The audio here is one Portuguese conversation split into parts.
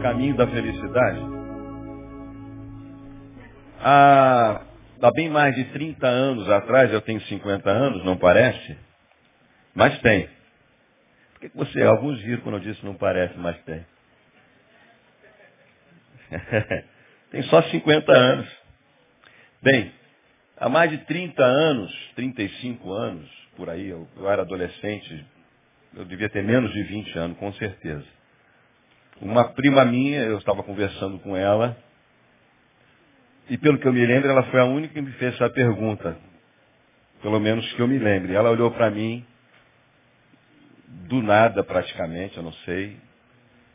caminho da felicidade. Há, há bem mais de 30 anos atrás, eu tenho 50 anos, não parece? Mas tem. Por que você, alguns riram quando eu disse não parece, mas tem? tem só 50 anos. Bem, há mais de 30 anos, 35 anos, por aí, eu, eu era adolescente, eu devia ter menos de 20 anos, com certeza. Uma prima minha, eu estava conversando com ela, e pelo que eu me lembro, ela foi a única que me fez essa pergunta. Pelo menos que eu me lembre. Ela olhou para mim, do nada praticamente, eu não sei.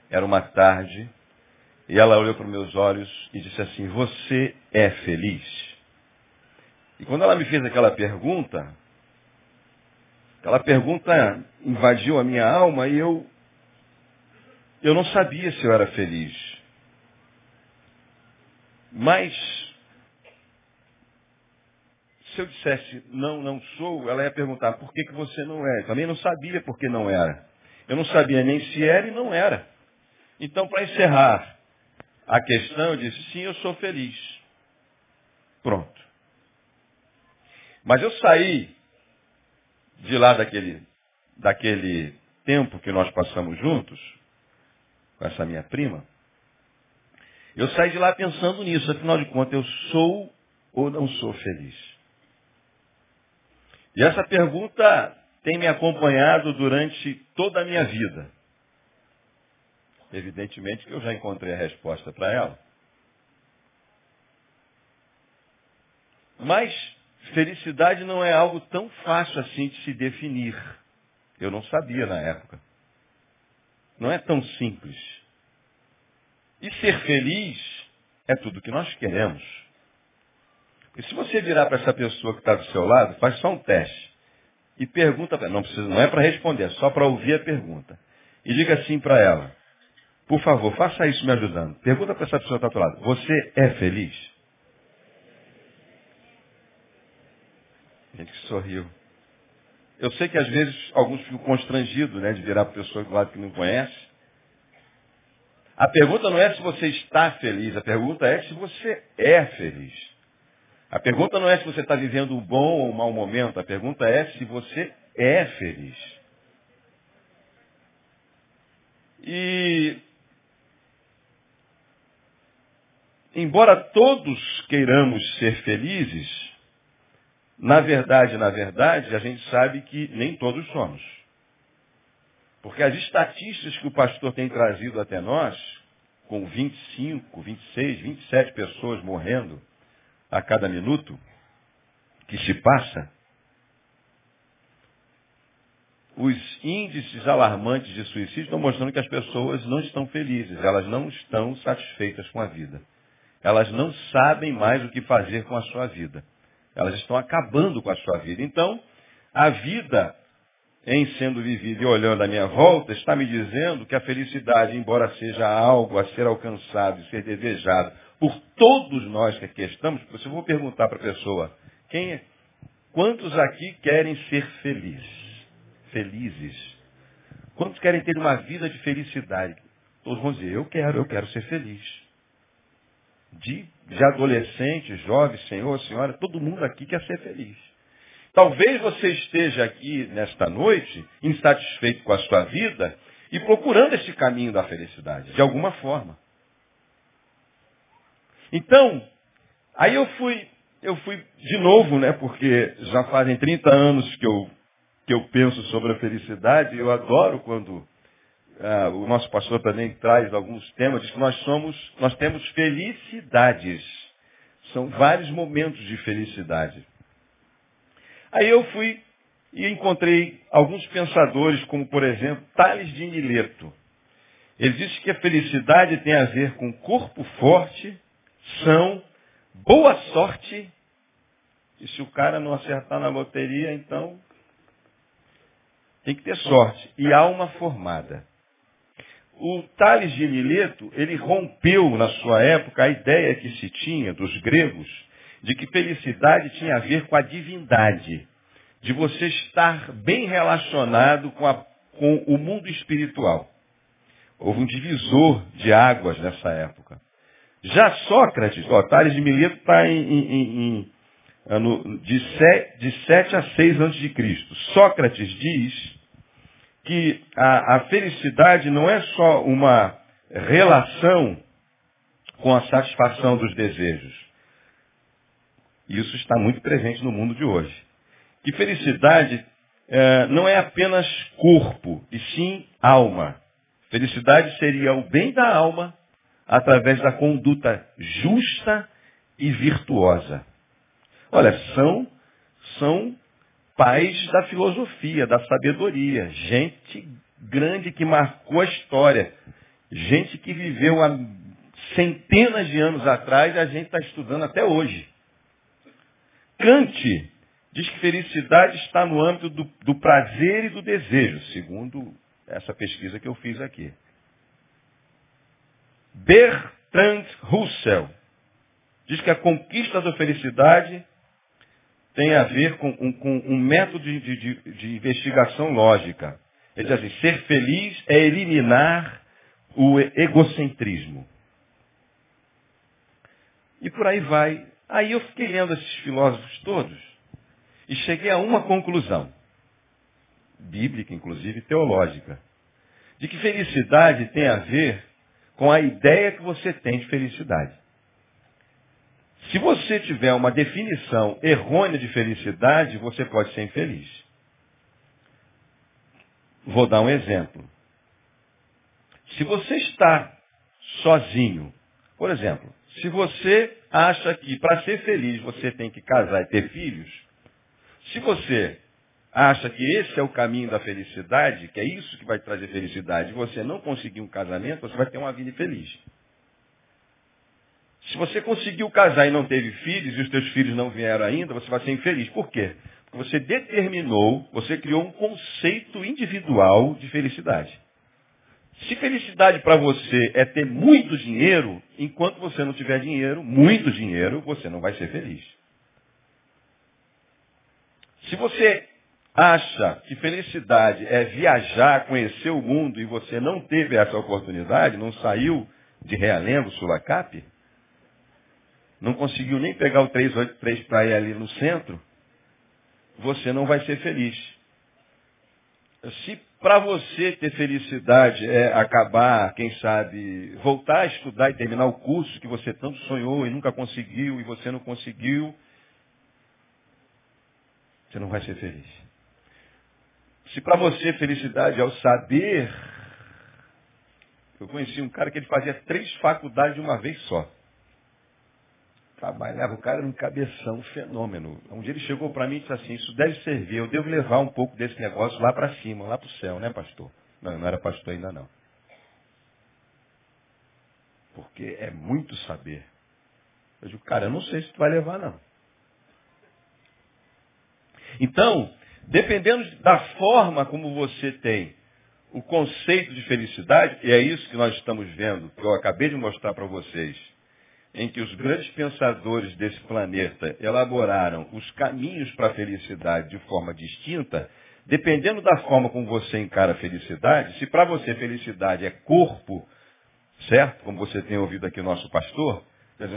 Era uma tarde, e ela olhou para meus olhos e disse assim, você é feliz? E quando ela me fez aquela pergunta, aquela pergunta invadiu a minha alma e eu, eu não sabia se eu era feliz. Mas, se eu dissesse não, não sou, ela ia perguntar por que, que você não é. Eu também não sabia por que não era. Eu não sabia nem se era e não era. Então, para encerrar a questão, eu disse, sim, eu sou feliz. Pronto. Mas eu saí de lá daquele, daquele tempo que nós passamos juntos, com essa minha prima, eu saí de lá pensando nisso, afinal de contas, eu sou ou não sou feliz? E essa pergunta tem me acompanhado durante toda a minha vida. Evidentemente que eu já encontrei a resposta para ela. Mas felicidade não é algo tão fácil assim de se definir. Eu não sabia na época. Não é tão simples. E ser feliz é tudo que nós queremos. E se você virar para essa pessoa que está do seu lado, faz só um teste. E pergunta não, precisa, não é para responder, é só para ouvir a pergunta. E diga assim para ela, por favor, faça isso me ajudando. Pergunta para essa pessoa que está do lado. Você é feliz? Gente que sorriu. Eu sei que às vezes alguns ficam constrangidos né, de virar para pessoa do lado que não conhece. A pergunta não é se você está feliz, a pergunta é se você é feliz. A pergunta não é se você está vivendo um bom ou um mau momento, a pergunta é se você é feliz. E embora todos queiramos ser felizes, na verdade, na verdade, a gente sabe que nem todos somos. Porque as estatísticas que o pastor tem trazido até nós, com 25, 26, 27 pessoas morrendo a cada minuto que se passa, os índices alarmantes de suicídio estão mostrando que as pessoas não estão felizes, elas não estão satisfeitas com a vida. Elas não sabem mais o que fazer com a sua vida. Elas estão acabando com a sua vida. Então, a vida, em sendo vivida e olhando à minha volta, está me dizendo que a felicidade, embora seja algo a ser alcançado e ser desejado por todos nós que aqui estamos, eu vou perguntar para a pessoa, quem é, quantos aqui querem ser felizes? Felizes. Quantos querem ter uma vida de felicidade? Todos vão dizer, eu quero, eu quero ser feliz de, de adolescente, jovem, senhor, senhora, todo mundo aqui quer ser feliz. Talvez você esteja aqui nesta noite insatisfeito com a sua vida e procurando esse caminho da felicidade, de alguma forma. Então, aí eu fui, eu fui de novo, né, porque já fazem 30 anos que eu, que eu penso sobre a felicidade, eu adoro quando ah, o nosso pastor também traz alguns temas, diz que nós somos, nós temos felicidades. São vários momentos de felicidade. Aí eu fui e encontrei alguns pensadores, como por exemplo, Tales de Mileto. Ele disse que a felicidade tem a ver com corpo forte, são, boa sorte, e se o cara não acertar na loteria, então tem que ter sorte, e alma formada. O Tales de Mileto, ele rompeu na sua época a ideia que se tinha dos gregos de que felicidade tinha a ver com a divindade, de você estar bem relacionado com a, com o mundo espiritual. Houve um divisor de águas nessa época. Já Sócrates, ó, Tales de Mileto está em, em, em, em de, 7, de 7 a 6 a.C. Sócrates diz que a, a felicidade não é só uma relação com a satisfação dos desejos. Isso está muito presente no mundo de hoje. Que felicidade é, não é apenas corpo, e sim alma. Felicidade seria o bem da alma através da conduta justa e virtuosa. Olha, são, são pais da filosofia, da sabedoria, gente grande que marcou a história, gente que viveu há centenas de anos atrás e a gente está estudando até hoje. Kant diz que felicidade está no âmbito do, do prazer e do desejo, segundo essa pesquisa que eu fiz aqui. Bertrand Russell diz que a conquista da felicidade tem a ver com, com, com um método de, de, de, investigação lógica. Ele diz assim, ser feliz é eliminar o egocentrismo. E por aí vai. Aí eu fiquei lendo esses filósofos todos e cheguei a uma conclusão, bíblica, inclusive teológica, de que felicidade tem a ver com a ideia que você tem de felicidade. Se você tiver uma definição errônea de felicidade, você pode ser infeliz. Vou dar um exemplo. Se você está sozinho, por exemplo, se você acha que para ser feliz você tem que casar e ter filhos, se você acha que esse é o caminho da felicidade, que é isso que vai trazer felicidade, e você não conseguir um casamento, você vai ter uma vida infeliz. Se você conseguiu casar e não teve filhos, e os teus filhos não vieram ainda, você vai ser infeliz. Por quê? Porque você determinou, você criou um conceito individual de felicidade. Se felicidade para você é ter muito dinheiro, enquanto você não tiver dinheiro, muito dinheiro, você não vai ser feliz. Se você acha que felicidade é viajar, conhecer o mundo e você não teve essa oportunidade, não saiu de Realengo, Sulacap, não conseguiu nem pegar o 383 para ir ali no centro, você não vai ser feliz. Se para você ter felicidade é acabar, quem sabe, voltar a estudar e terminar o curso que você tanto sonhou e nunca conseguiu, e você não conseguiu, você não vai ser feliz. Se para você felicidade é o saber, eu conheci um cara que ele fazia três faculdades de uma vez só. Trabalhava, o cara era um cabeção, um fenômeno. Um dia ele chegou para mim e disse assim, isso deve servir, eu devo levar um pouco desse negócio lá para cima, lá para o céu, né, pastor? Não, não era pastor ainda não. Porque é muito saber. Eu digo, cara, eu não sei se tu vai levar, não. Então, dependendo da forma como você tem o conceito de felicidade, e é isso que nós estamos vendo, que eu acabei de mostrar para vocês, em que os grandes pensadores desse planeta elaboraram os caminhos para a felicidade de forma distinta, dependendo da forma como você encara a felicidade, se para você felicidade é corpo, certo? Como você tem ouvido aqui o nosso pastor,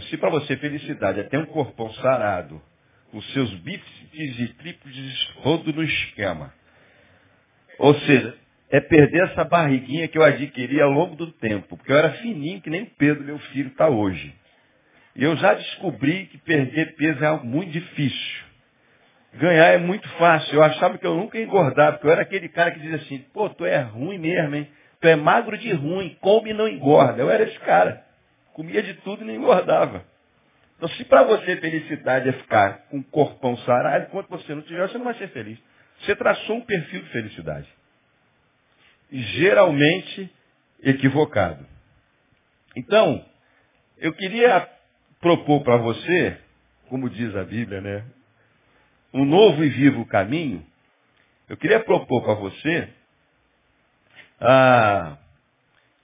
se para você felicidade é ter um corpão sarado, os seus bíceps e tríceps rodo no esquema. Ou seja, é perder essa barriguinha que eu adquiri ao longo do tempo, porque eu era fininho que nem Pedro, meu filho, está hoje. E eu já descobri que perder peso é algo muito difícil. Ganhar é muito fácil. Eu achava que eu nunca ia engordar, porque eu era aquele cara que dizia assim, pô, tu é ruim mesmo, hein? Tu é magro de ruim, come e não engorda. Eu era esse cara. Comia de tudo e não engordava. Então, se para você felicidade é ficar com um corpão sarado, enquanto você não tiver, você não vai ser feliz. Você traçou um perfil de felicidade. Geralmente equivocado. Então, eu queria propor para você, como diz a Bíblia, né? Um novo e vivo caminho. Eu queria propor para você ah,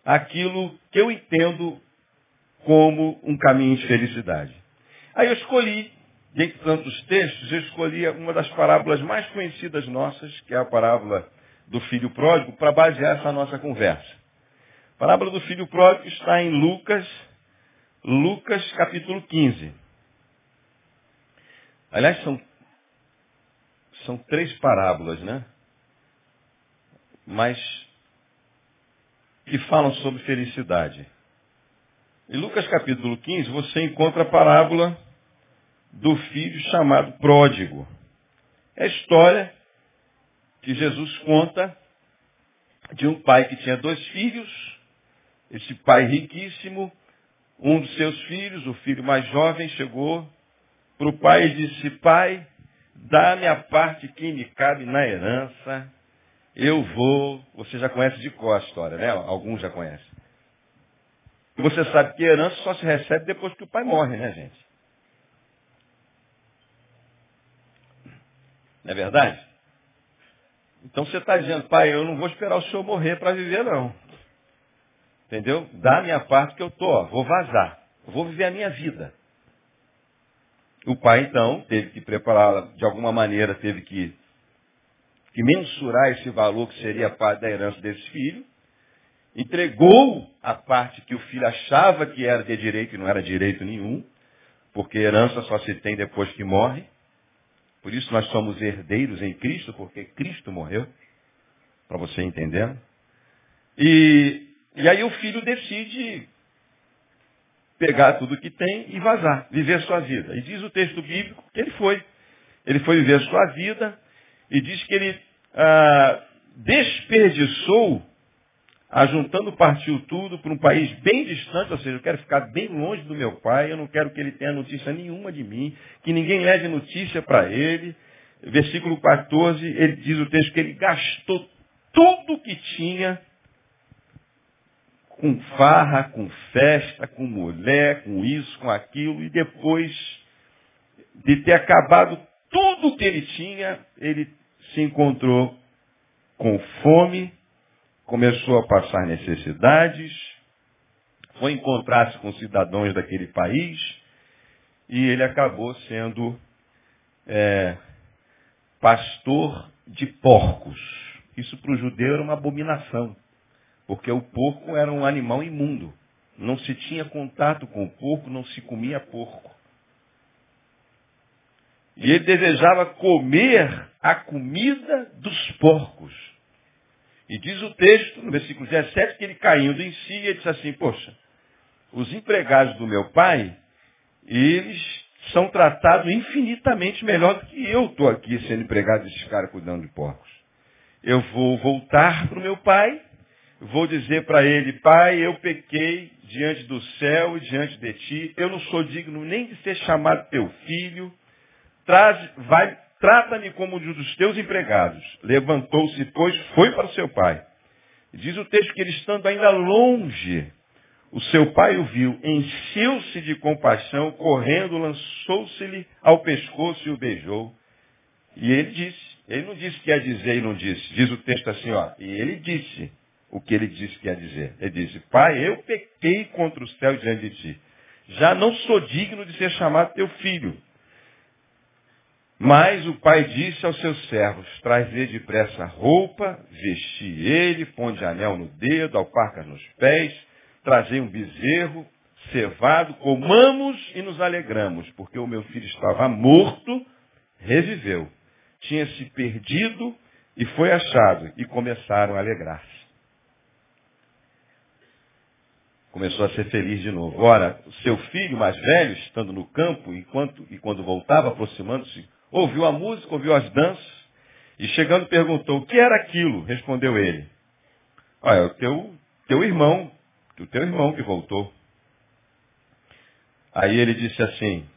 aquilo que eu entendo como um caminho de felicidade. Aí eu escolhi, dentre tantos textos, eu escolhi uma das parábolas mais conhecidas nossas, que é a parábola do filho pródigo para basear essa nossa conversa. A parábola do filho pródigo está em Lucas, Lucas capítulo 15. Aliás, são, são três parábolas, né? Mas que falam sobre felicidade. Em Lucas capítulo 15, você encontra a parábola do filho chamado pródigo. É a história que Jesus conta de um pai que tinha dois filhos, esse pai riquíssimo, um dos seus filhos, o filho mais jovem, chegou para o pai e disse, pai, dá-me a parte que me cabe na herança, eu vou, você já conhece de qual a história, né? Alguns já conhecem. Você sabe que herança só se recebe depois que o pai morre, né, gente? Não é verdade? Então você está dizendo, pai, eu não vou esperar o senhor morrer para viver, não. Entendeu? Dá a minha parte que eu estou, vou vazar. Vou viver a minha vida. O pai, então, teve que preparar, de alguma maneira, teve que, que mensurar esse valor que seria a parte da herança desse filho. Entregou a parte que o filho achava que era de direito e não era direito nenhum, porque herança só se tem depois que morre. Por isso nós somos herdeiros em Cristo, porque Cristo morreu, para você entender. E, e aí o filho decide pegar tudo que tem e vazar, viver sua vida. E diz o texto bíblico que ele foi. Ele foi viver sua vida e diz que ele ah, desperdiçou ajuntando partiu tudo para um país bem distante, ou seja, eu quero ficar bem longe do meu pai, eu não quero que ele tenha notícia nenhuma de mim, que ninguém leve notícia para ele. Versículo 14, ele diz o texto que ele gastou tudo que tinha com farra, com festa, com mulher, com isso, com aquilo, e depois de ter acabado tudo que ele tinha, ele se encontrou com fome, começou a passar necessidades, foi encontrar-se com cidadãos daquele país e ele acabou sendo é, pastor de porcos. Isso para o judeu era uma abominação, porque o porco era um animal imundo. Não se tinha contato com o porco, não se comia porco. E ele desejava comer a comida dos porcos. E diz o texto, no versículo 17, que ele caindo em si, ele disse assim, poxa, os empregados do meu pai, eles são tratados infinitamente melhor do que eu estou aqui sendo empregado desses caras cuidando de porcos. Eu vou voltar para o meu pai, vou dizer para ele, pai, eu pequei diante do céu e diante de ti, eu não sou digno nem de ser chamado teu filho, vai, Trata-me como um dos teus empregados. Levantou-se, pois, foi para o seu pai. Diz o texto que ele estando ainda longe, o seu pai o viu, encheu-se de compaixão, correndo, lançou-se-lhe ao pescoço e o beijou. E ele disse, ele não disse que ia dizer e não disse. Diz o texto assim, ó, e ele disse o que ele disse que ia dizer. Ele disse, pai, eu pequei contra o céu diante de ti. Já não sou digno de ser chamado teu filho. Mas o pai disse aos seus servos, trazer depressa roupa, vestir ele, ponde anel no dedo, alparcas nos pés, trazei um bezerro, cevado, comamos e nos alegramos, porque o meu filho estava morto, reviveu. Tinha se perdido e foi achado, e começaram a alegrar-se. Começou a ser feliz de novo. Ora, seu filho mais velho, estando no campo, enquanto, e quando voltava, aproximando-se, ouviu a música, ouviu as danças, e chegando perguntou, o que era aquilo? Respondeu ele. Olha, é o teu, teu irmão, o teu irmão que voltou. Aí ele disse assim,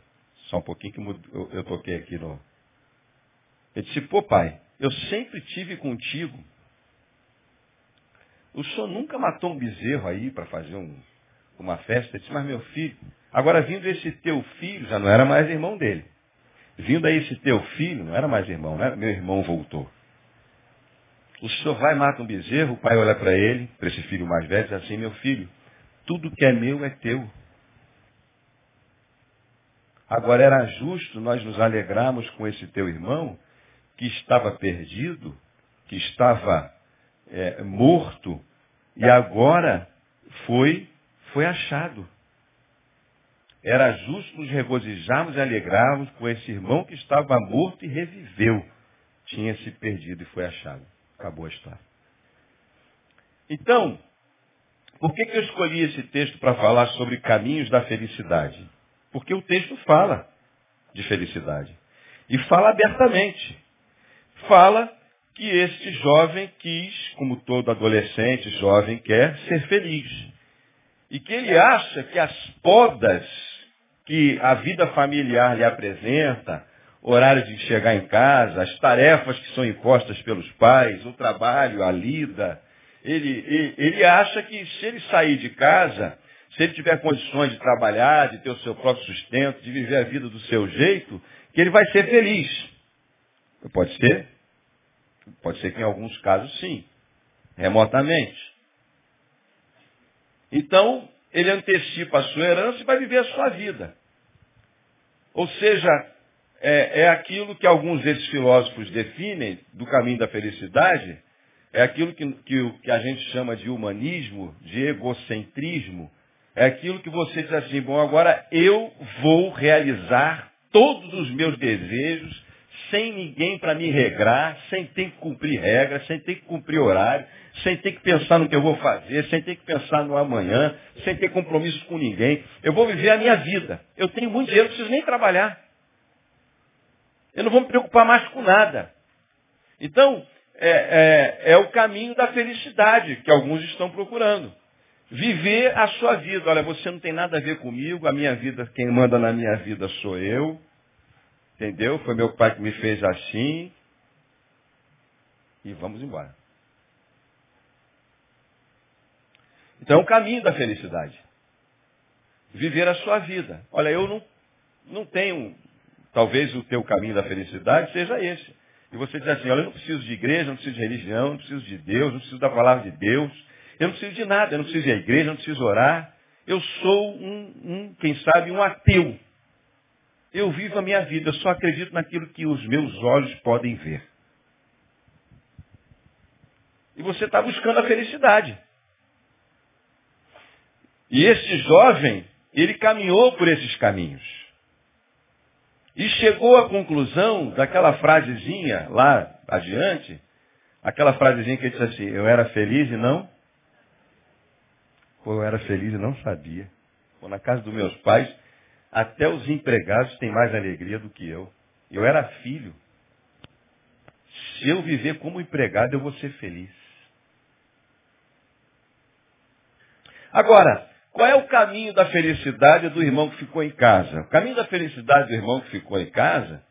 só um pouquinho que eu, eu toquei aqui no. Ele disse, pô pai, eu sempre tive contigo. O senhor nunca matou um bezerro aí para fazer um, uma festa? Ele disse, mas meu filho, agora vindo esse teu filho, já não era mais irmão dele. Vindo aí esse teu filho, não era mais irmão, não era meu irmão voltou. O senhor vai e mata um bezerro, o pai olha para ele, para esse filho mais velho, e diz assim, meu filho, tudo que é meu é teu. Agora era justo nós nos alegrarmos com esse teu irmão, que estava perdido, que estava é, morto e agora foi, foi achado. Era justo nos regozijarmos e alegrarmos com esse irmão que estava morto e reviveu. Tinha se perdido e foi achado. Acabou a história. Então, por que, que eu escolhi esse texto para falar sobre caminhos da felicidade? Porque o texto fala de felicidade. E fala abertamente. Fala que este jovem quis, como todo adolescente, jovem quer, ser feliz. E que ele acha que as podas que a vida familiar lhe apresenta, horário de chegar em casa, as tarefas que são impostas pelos pais, o trabalho, a lida, ele, ele, ele acha que se ele sair de casa, se ele tiver condições de trabalhar, de ter o seu próprio sustento, de viver a vida do seu jeito, que ele vai ser feliz. Pode ser? Pode ser que em alguns casos sim, remotamente. Então, ele antecipa a sua herança e vai viver a sua vida. Ou seja, é, é aquilo que alguns desses filósofos definem do caminho da felicidade, é aquilo que, que, que a gente chama de humanismo, de egocentrismo, é aquilo que você diz assim, bom, agora eu vou realizar todos os meus desejos, sem ninguém para me regrar, sem ter que cumprir regras, sem ter que cumprir horário, sem ter que pensar no que eu vou fazer, sem ter que pensar no amanhã, sem ter compromisso com ninguém. Eu vou viver a minha vida. Eu tenho muito dinheiro, não preciso nem trabalhar. Eu não vou me preocupar mais com nada. Então, é, é, é o caminho da felicidade que alguns estão procurando. Viver a sua vida. Olha, você não tem nada a ver comigo, a minha vida, quem manda na minha vida sou eu. Entendeu? Foi meu pai que me fez assim. E vamos embora. Então é o caminho da felicidade. Viver a sua vida. Olha, eu não, não tenho, talvez o teu caminho da felicidade seja esse. E você diz assim, olha, eu não preciso de igreja, não preciso de religião, não preciso de Deus, não preciso da palavra de Deus. Eu não preciso de nada, eu não preciso de igreja, eu não preciso orar. Eu sou um, um, quem sabe, um ateu. Eu vivo a minha vida, eu só acredito naquilo que os meus olhos podem ver. E você está buscando a felicidade. E esse jovem, ele caminhou por esses caminhos. E chegou à conclusão daquela frasezinha lá adiante, aquela frasezinha que ele disse assim, eu era feliz e não? Pô, eu era feliz e não sabia. Pô, na casa dos meus pais, até os empregados têm mais alegria do que eu. Eu era filho. Se eu viver como empregado, eu vou ser feliz. Agora, qual é o caminho da felicidade do irmão que ficou em casa? O caminho da felicidade do irmão que ficou em casa,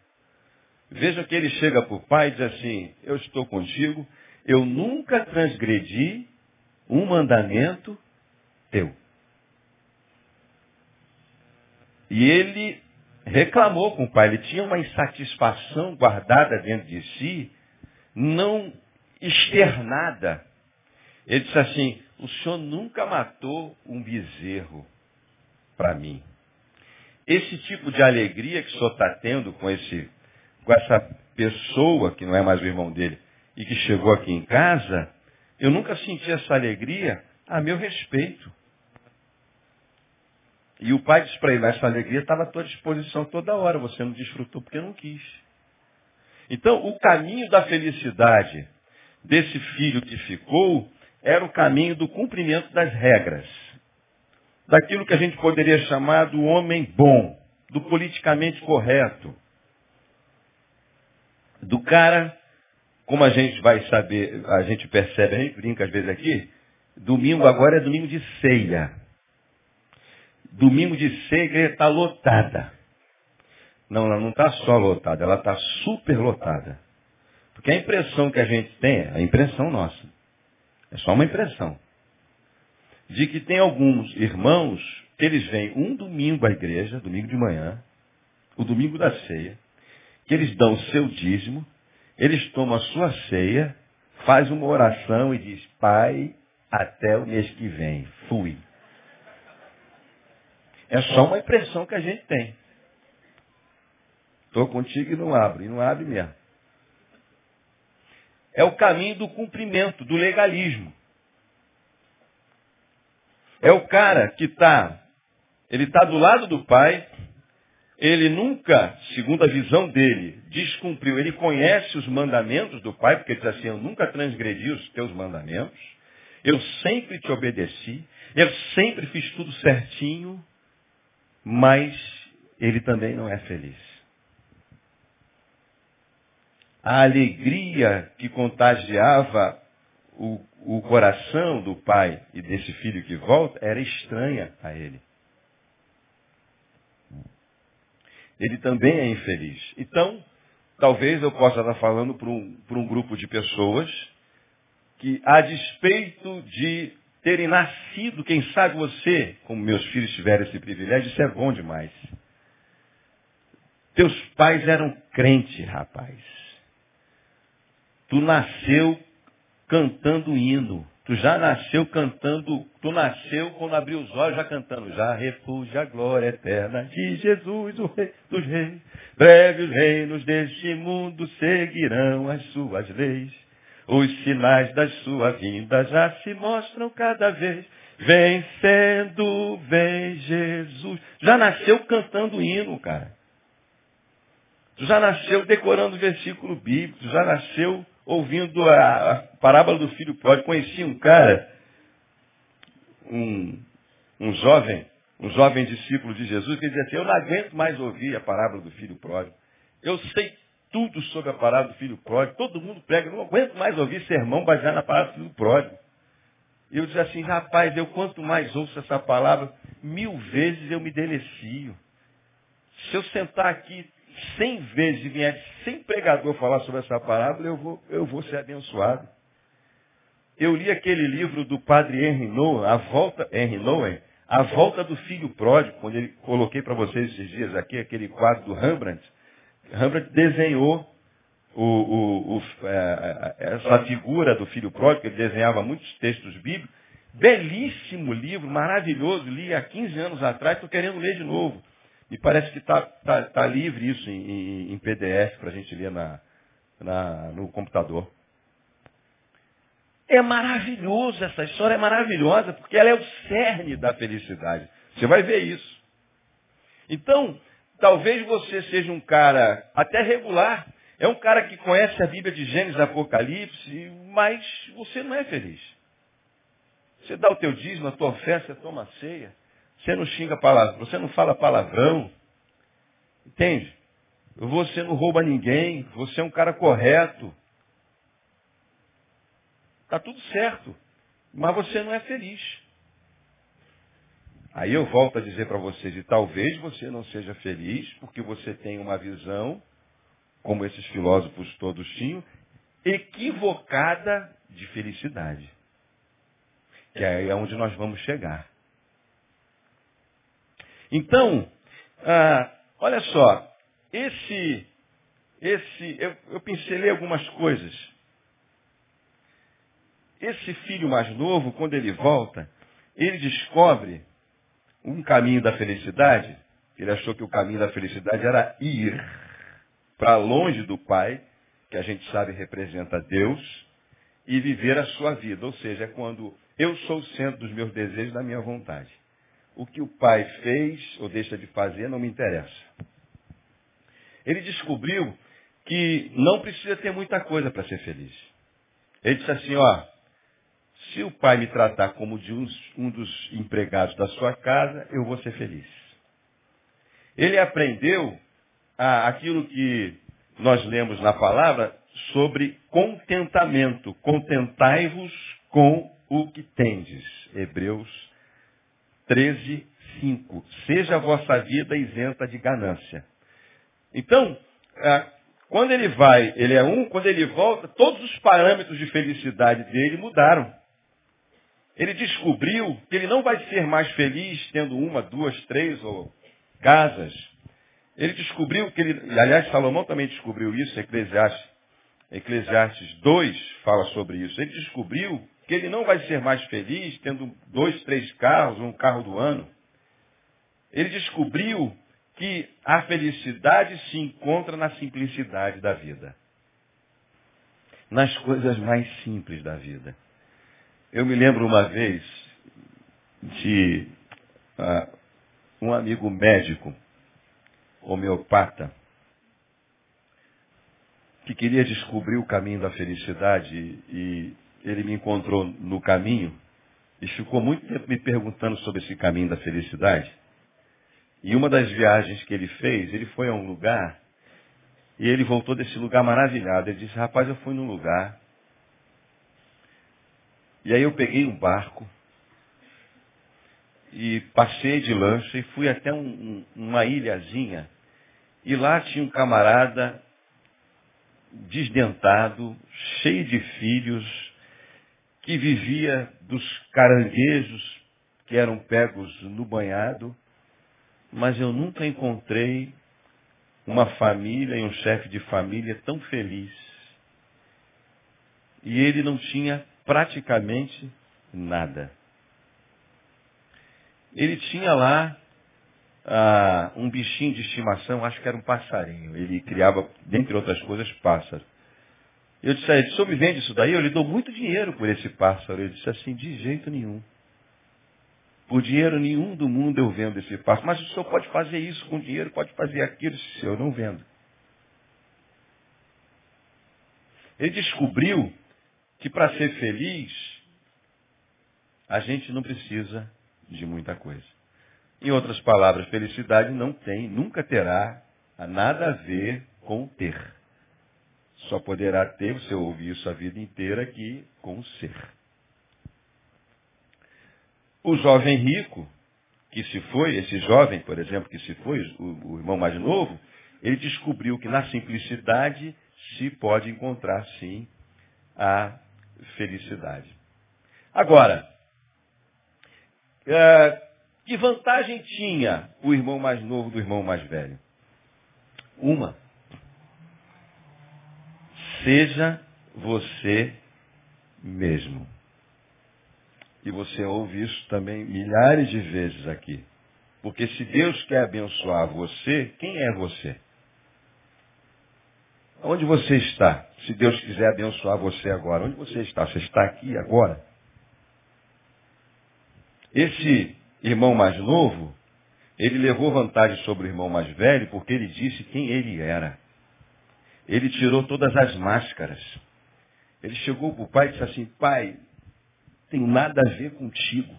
veja que ele chega para o pai e diz assim, eu estou contigo, eu nunca transgredi um mandamento teu. E ele reclamou com o pai, ele tinha uma insatisfação guardada dentro de si, não externada. Ele disse assim, o senhor nunca matou um bezerro para mim. Esse tipo de alegria que o senhor está tendo com, esse, com essa pessoa, que não é mais o irmão dele, e que chegou aqui em casa, eu nunca senti essa alegria a meu respeito. E o pai disse para ele, essa alegria estava à tua disposição toda hora, você não desfrutou porque não quis. Então, o caminho da felicidade desse filho que ficou era o caminho do cumprimento das regras. Daquilo que a gente poderia chamar do homem bom, do politicamente correto. Do cara, como a gente vai saber, a gente percebe, a gente brinca às vezes aqui, domingo agora é domingo de ceia. Domingo de ceia está lotada. Não, ela não está só lotada, ela está super lotada. Porque a impressão que a gente tem, a impressão nossa, é só uma impressão, de que tem alguns irmãos que eles vêm um domingo à igreja, domingo de manhã, o domingo da ceia, que eles dão o seu dízimo, eles tomam a sua ceia, faz uma oração e diz, Pai, até o mês que vem, fui. É só uma impressão que a gente tem. Estou contigo e não abro. E não abre mesmo. é o caminho do cumprimento, do legalismo. É o cara que está, ele está do lado do pai, ele nunca, segundo a visão dele, descumpriu, ele conhece os mandamentos do pai, porque ele diz assim, eu nunca transgredi os teus mandamentos, eu sempre te obedeci, eu sempre fiz tudo certinho, mas ele também não é feliz. A alegria que contagiava o, o coração do pai e desse filho que volta era estranha a ele. Ele também é infeliz. Então, talvez eu possa estar falando para um, para um grupo de pessoas que, a despeito de terem nascido, quem sabe você, como meus filhos tiveram esse privilégio, isso é bom demais. Teus pais eram crentes, rapaz. Tu nasceu cantando hino. Tu já nasceu cantando, tu nasceu quando abriu os olhos já cantando, já refúgio a glória eterna de Jesus, o rei dos reis. Breve os reinos deste mundo seguirão as suas leis. Os sinais da sua vinda já se mostram cada vez. Vencendo, vem Jesus. Já nasceu cantando hino, cara. Já nasceu decorando versículo bíblico. Já nasceu ouvindo a, a parábola do filho pródigo. Conheci um cara, um, um jovem, um jovem discípulo de Jesus, que dizia assim, eu não aguento mais ouvir a parábola do filho pródigo. Eu sei tudo sobre a parábola do filho pródigo. Todo mundo prega. Não aguento mais ouvir sermão baseado na parábola do filho pródigo. Eu disse assim, rapaz, eu quanto mais ouço essa palavra, mil vezes eu me delicio. Se eu sentar aqui cem vezes e vier sem pregador falar sobre essa parábola, eu vou, eu vou ser abençoado. Eu li aquele livro do padre Henry Nowen, a volta, Henry Nowen, a volta do filho pródigo, quando ele coloquei para vocês esses dias aqui, aquele quadro do Rembrandt, Rembrandt desenhou o, o, o, é, é, essa figura do filho pródigo, ele desenhava muitos textos bíblicos. Belíssimo livro, maravilhoso, li há 15 anos atrás, estou querendo ler de novo. Me parece que está tá, tá livre isso em, em, em PDF para a gente ler na, na, no computador. É maravilhoso, essa história é maravilhosa, porque ela é o cerne da felicidade. Você vai ver isso. Então, Talvez você seja um cara até regular, é um cara que conhece a Bíblia de Gênesis Apocalipse, mas você não é feliz. Você dá o teu dízimo, a tua oferta, você toma a ceia. Você não xinga palavrão, você não fala palavrão. Entende? Você não rouba ninguém, você é um cara correto. Está tudo certo, mas você não é feliz. Aí eu volto a dizer para vocês, e talvez você não seja feliz porque você tem uma visão, como esses filósofos todos tinham, equivocada de felicidade. Que é onde nós vamos chegar. Então, ah, olha só, esse, esse, eu, eu pincelei algumas coisas. Esse filho mais novo, quando ele volta, ele descobre um caminho da felicidade, ele achou que o caminho da felicidade era ir para longe do Pai, que a gente sabe representa Deus, e viver a sua vida. Ou seja, é quando eu sou o centro dos meus desejos, da minha vontade. O que o Pai fez ou deixa de fazer não me interessa. Ele descobriu que não precisa ter muita coisa para ser feliz. Ele disse assim, ó, se o pai me tratar como de um, um dos empregados da sua casa, eu vou ser feliz. Ele aprendeu ah, aquilo que nós lemos na palavra sobre contentamento. Contentai-vos com o que tendes. Hebreus 13, 5. Seja a vossa vida isenta de ganância. Então, quando ele vai, ele é um, quando ele volta, todos os parâmetros de felicidade dele mudaram. Ele descobriu que ele não vai ser mais feliz tendo uma, duas, três ou casas. Ele descobriu que ele, aliás, Salomão também descobriu isso, Eclesiastes, Eclesiastes 2 fala sobre isso. Ele descobriu que ele não vai ser mais feliz tendo dois, três carros, um carro do ano. Ele descobriu que a felicidade se encontra na simplicidade da vida. nas coisas mais simples da vida. Eu me lembro uma vez de uh, um amigo médico, homeopata, que queria descobrir o caminho da felicidade e ele me encontrou no caminho e ficou muito tempo me perguntando sobre esse caminho da felicidade. E uma das viagens que ele fez, ele foi a um lugar e ele voltou desse lugar maravilhado. Ele disse, rapaz, eu fui num lugar. E aí eu peguei um barco e passei de lancha e fui até um, um, uma ilhazinha. E lá tinha um camarada desdentado, cheio de filhos, que vivia dos caranguejos que eram pegos no banhado, mas eu nunca encontrei uma família e um chefe de família tão feliz. E ele não tinha praticamente nada. Ele tinha lá ah, um bichinho de estimação, acho que era um passarinho. Ele criava, dentre outras coisas, pássaros. Eu disse a ele, o senhor me vende isso daí? Eu lhe dou muito dinheiro por esse pássaro. Ele disse assim, de jeito nenhum. Por dinheiro nenhum do mundo eu vendo esse pássaro. Mas o senhor pode fazer isso com dinheiro, pode fazer aquilo. Se eu não vendo. Ele descobriu que para ser feliz, a gente não precisa de muita coisa. Em outras palavras, felicidade não tem, nunca terá nada a ver com ter. Só poderá ter, você ouvir isso a vida inteira aqui, com ser. O jovem rico, que se foi, esse jovem, por exemplo, que se foi, o, o irmão mais novo, ele descobriu que na simplicidade se pode encontrar, sim, a felicidade. Agora, é, que vantagem tinha o irmão mais novo do irmão mais velho? Uma. Seja você mesmo. E você ouve isso também milhares de vezes aqui. Porque se Deus quer abençoar você, quem é você? Onde você está? Se Deus quiser abençoar você agora, onde você está? Você está aqui agora? Esse irmão mais novo, ele levou vantagem sobre o irmão mais velho porque ele disse quem ele era. Ele tirou todas as máscaras. Ele chegou para o pai e disse assim, pai, tem nada a ver contigo.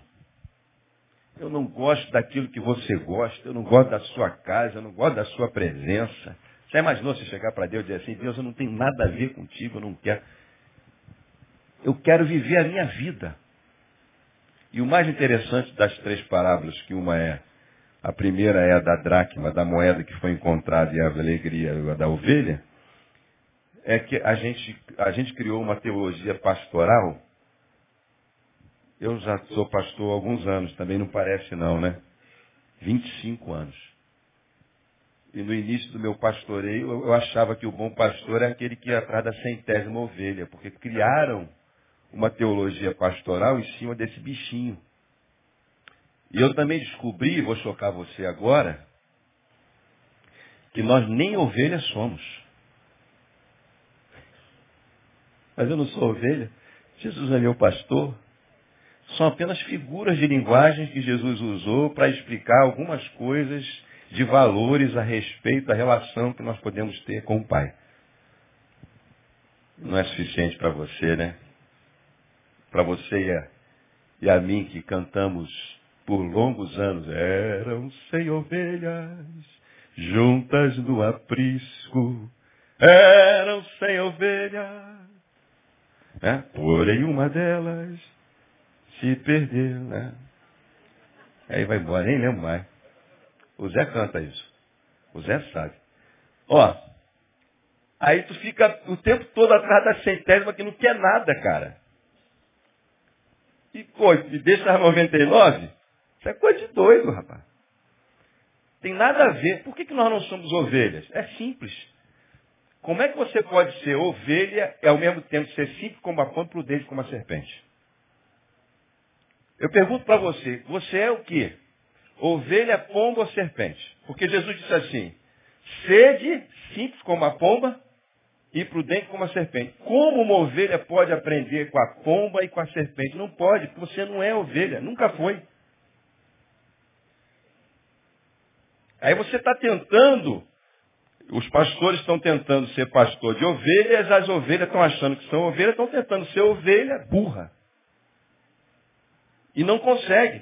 Eu não gosto daquilo que você gosta, eu não gosto da sua casa, eu não gosto da sua presença. Já imaginou você chegar para Deus e dizer assim, Deus, eu não tenho nada a ver contigo, eu não quero. Eu quero viver a minha vida. E o mais interessante das três parábolas, que uma é, a primeira é a da dracma, da moeda que foi encontrada e a alegria da ovelha, é que a gente, a gente criou uma teologia pastoral. Eu já sou pastor há alguns anos, também não parece não, né? 25 anos. E no início do meu pastoreio, eu achava que o bom pastor é aquele que ia atrás da centésima ovelha, porque criaram uma teologia pastoral em cima desse bichinho. E eu também descobri, vou chocar você agora, que nós nem ovelhas somos. Mas eu não sou ovelha. Jesus é meu pastor. São apenas figuras de linguagem que Jesus usou para explicar algumas coisas de valores a respeito da relação que nós podemos ter com o Pai. Não é suficiente para você, né? para você e a, e a mim que cantamos por longos anos. Eram cem ovelhas juntas no aprisco. Eram cem ovelhas. Né? Porém uma delas se perdeu. Né? Aí vai embora, nem lembro mais. O Zé canta isso. O Zé sabe. Ó, aí tu fica o tempo todo atrás da centésima que não quer nada, cara. E, pô, e deixa as 99? Isso é coisa de doido, rapaz. Tem nada a ver. Por que, que nós não somos ovelhas? É simples. Como é que você pode ser ovelha e ao mesmo tempo ser simples como a pomba e prudente como a serpente? Eu pergunto para você, você é o quê? Ovelha, pomba ou serpente? Porque Jesus disse assim, sede simples como a pomba e prudente como a serpente. Como uma ovelha pode aprender com a pomba e com a serpente? Não pode, porque você não é ovelha, nunca foi. Aí você está tentando, os pastores estão tentando ser pastor de ovelhas, as ovelhas estão achando que são ovelhas, estão tentando ser ovelha burra. E não consegue.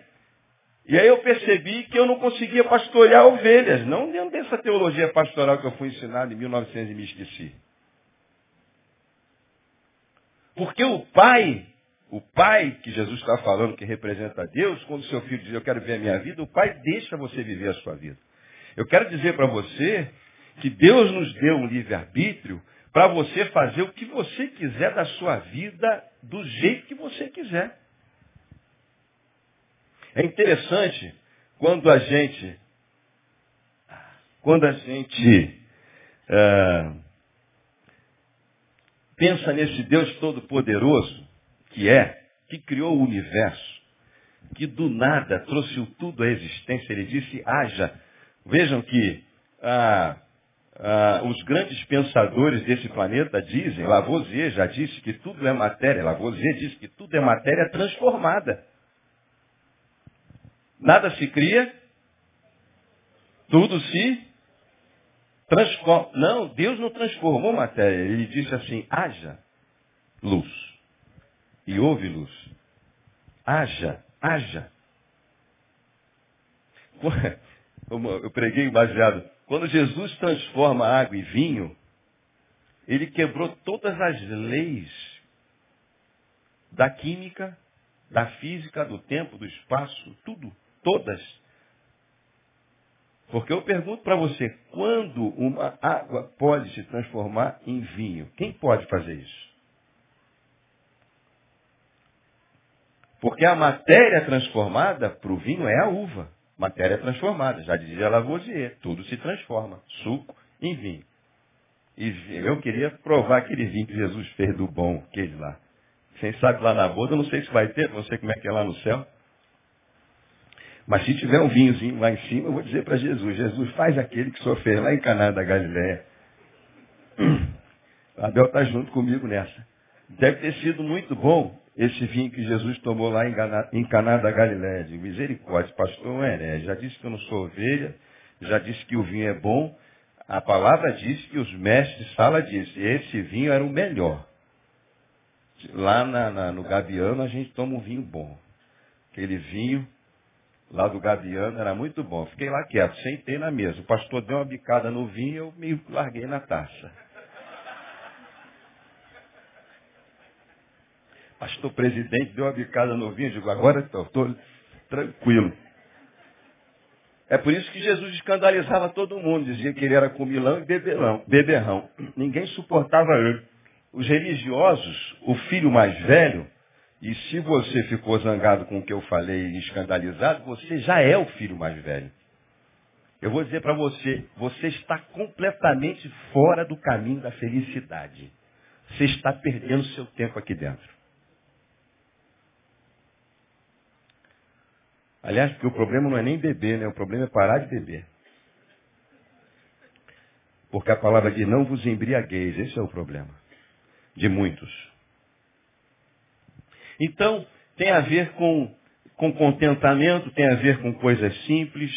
E aí eu percebi que eu não conseguia pastorear ovelhas, não dentro dessa teologia pastoral que eu fui ensinado em 1900 e me esqueci. Porque o pai, o pai que Jesus está falando, que representa Deus, quando seu filho diz, eu quero ver a minha vida, o pai deixa você viver a sua vida. Eu quero dizer para você que Deus nos deu um livre-arbítrio para você fazer o que você quiser da sua vida, do jeito que você quiser. É interessante quando a gente, quando a gente uh, pensa nesse Deus todo-poderoso que é, que criou o universo, que do nada trouxe tudo à existência, ele disse, haja. Vejam que os grandes pensadores desse planeta dizem, Lavoisier já disse que tudo é matéria, Lavoisier disse que tudo é matéria transformada. Nada se cria, tudo se transforma. Não, Deus não transformou matéria. Ele disse assim, haja luz. E houve luz. Haja, haja. Eu preguei baseado. Quando Jesus transforma água em vinho, ele quebrou todas as leis da química, da física, do tempo, do espaço, tudo, todas. Porque eu pergunto para você, quando uma água pode se transformar em vinho? Quem pode fazer isso? Porque a matéria transformada para o vinho é a uva. Matéria transformada, já dizia Lavoisier, tudo se transforma, suco em vinho. E eu queria provar aquele vinho que Jesus fez do bom, aquele lá. Quem sabe lá na boda, não sei se vai ter, não sei como é que é lá no céu. Mas se tiver um vinhozinho lá em cima, eu vou dizer para Jesus, Jesus, faz aquele que fez lá em Caná da Galiléia. Abel está junto comigo nessa. Deve ter sido muito bom esse vinho que Jesus tomou lá em Caná da Galiléia. De misericórdia, pastor é herege. Já disse que eu não sou ovelha, já disse que o vinho é bom. A palavra diz que os mestres de sala disse, esse vinho era o melhor. Lá na, na, no Gabiano a gente toma um vinho bom. Aquele vinho lá do Gaviano, era muito bom. Fiquei lá quieto, sentei na mesa. O pastor deu uma bicada no vinho, eu me larguei na taça. Pastor presidente deu uma bicada no vinho, digo, agora estou tranquilo. É por isso que Jesus escandalizava todo mundo, dizia que ele era comilão e beberão, beberrão. Ninguém suportava ele. Os religiosos, o filho mais velho, e se você ficou zangado com o que eu falei e escandalizado, você já é o filho mais velho. Eu vou dizer para você, você está completamente fora do caminho da felicidade. Você está perdendo seu tempo aqui dentro. Aliás, porque o problema não é nem beber, né? O problema é parar de beber. Porque a palavra diz, não vos embriagueis. Esse é o problema. De muitos. Então, tem a ver com, com contentamento, tem a ver com coisas simples.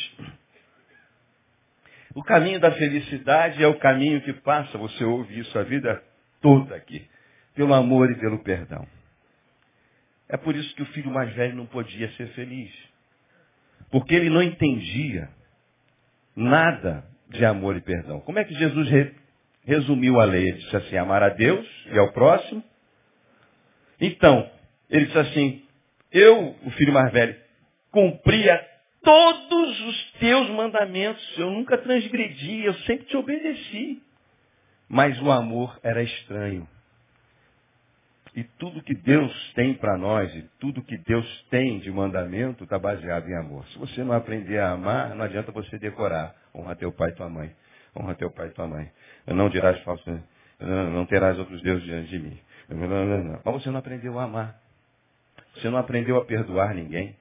O caminho da felicidade é o caminho que passa, você ouve isso a vida toda aqui, pelo amor e pelo perdão. É por isso que o filho mais velho não podia ser feliz. Porque ele não entendia nada de amor e perdão. Como é que Jesus re, resumiu a lei? Ele disse assim, amar a Deus e ao próximo. Então, ele disse assim, eu, o filho mais velho, cumpria todos os teus mandamentos. Eu nunca transgredi, eu sempre te obedeci. Mas o amor era estranho. E tudo que Deus tem para nós, e tudo que Deus tem de mandamento, está baseado em amor. Se você não aprender a amar, não adianta você decorar. Honra teu pai e tua mãe. Honra teu pai e tua mãe. Não dirás falso, não terás outros deuses diante de mim. Mas você não aprendeu a amar. Você não aprendeu a perdoar ninguém.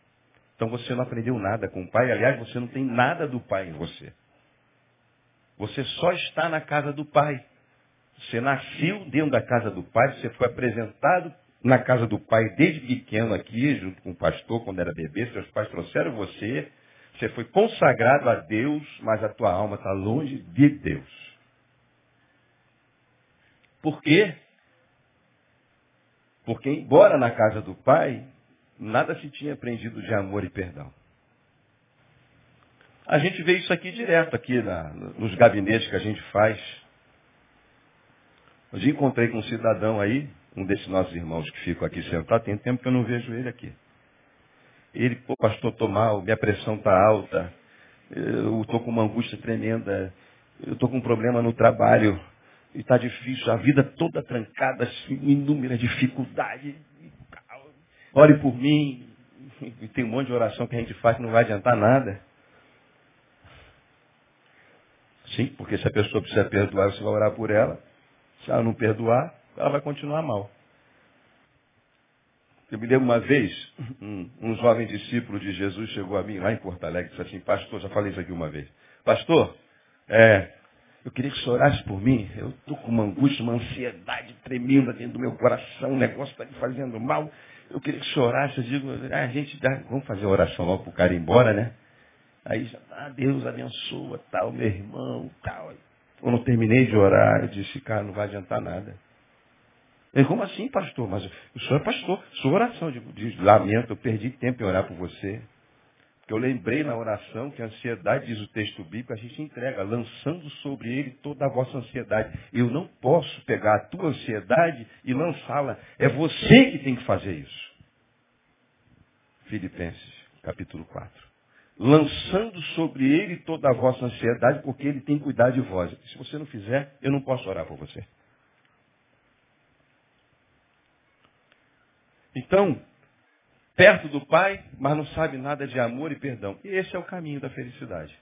Então você não aprendeu nada com o Pai. Aliás, você não tem nada do Pai em você. Você só está na casa do Pai. Você nasceu dentro da casa do pai, você foi apresentado na casa do pai desde pequeno aqui, junto com o pastor, quando era bebê, seus pais trouxeram você, você foi consagrado a Deus, mas a tua alma está longe de Deus. Por quê? Porque, embora na casa do pai, nada se tinha aprendido de amor e perdão. A gente vê isso aqui direto, aqui na, nos gabinetes que a gente faz. Hoje encontrei com um cidadão aí, um desses nossos irmãos que ficam aqui sentado, tem tempo que eu não vejo ele aqui. Ele, pô, pastor, estou mal, minha pressão está alta, eu estou com uma angústia tremenda, eu estou com um problema no trabalho, e está difícil, a vida toda trancada, assim, inúmeras dificuldades. Ore por mim. E tem um monte de oração que a gente faz que não vai adiantar nada. Sim, porque se a pessoa precisa perdoar, você vai orar por ela. Se ela não perdoar, ela vai continuar mal. Eu me lembro uma vez, um, um jovem discípulo de Jesus chegou a mim lá em Porto Alegre e disse assim, pastor, já falei isso aqui uma vez. Pastor, é, eu queria que senhor orasse por mim. Eu estou com uma angústia, uma ansiedade tremenda dentro do meu coração. O negócio está me fazendo mal. Eu queria que senhor orasse. Eu digo, ah, a gente dá, vamos fazer a oração logo para o cara ir embora, né? Aí já, ah, Deus abençoa, tal, meu irmão, tal. Quando eu terminei de orar, eu disse, cara, não vai adiantar nada. Ele, como assim, pastor? Mas o senhor é pastor, sua oração de, de lamento, eu perdi tempo em orar por você. Porque eu lembrei na oração que a ansiedade, diz o texto bíblico, a gente entrega, lançando sobre ele toda a vossa ansiedade. Eu não posso pegar a tua ansiedade e lançá-la. É você que tem que fazer isso. Filipenses, capítulo 4. Lançando sobre ele toda a vossa ansiedade, porque ele tem cuidado de vós. Se você não fizer, eu não posso orar por você. Então, perto do Pai, mas não sabe nada de amor e perdão. E esse é o caminho da felicidade.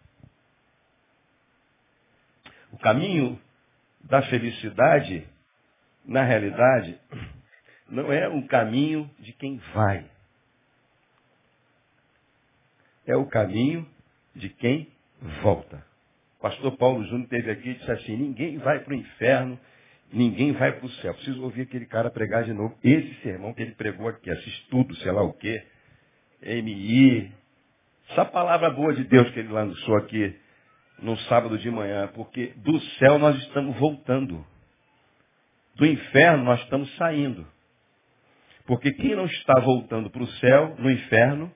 O caminho da felicidade, na realidade, não é um caminho de quem vai. É o caminho de quem volta. O pastor Paulo Júnior esteve aqui e disse assim, ninguém vai para o inferno Ninguém vai para o céu. Preciso ouvir aquele cara pregar de novo. Esse sermão que ele pregou aqui, esse estudo, sei lá o quê, MI, essa palavra boa de Deus que ele lançou aqui no sábado de manhã, porque do céu nós estamos voltando. Do inferno nós estamos saindo. Porque quem não está voltando para o céu, no inferno,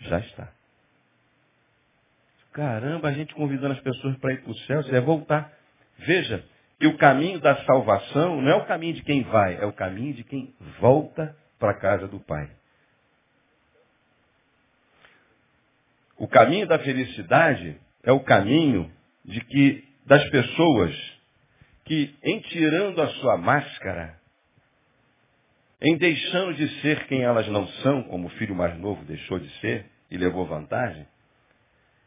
já está. Caramba, a gente convidando as pessoas para ir para o céu, você vai voltar. Veja, que o caminho da salvação não é o caminho de quem vai, é o caminho de quem volta para a casa do Pai. O caminho da felicidade é o caminho de que das pessoas que, em tirando a sua máscara, em deixando de ser quem elas não são, como o filho mais novo deixou de ser e levou vantagem,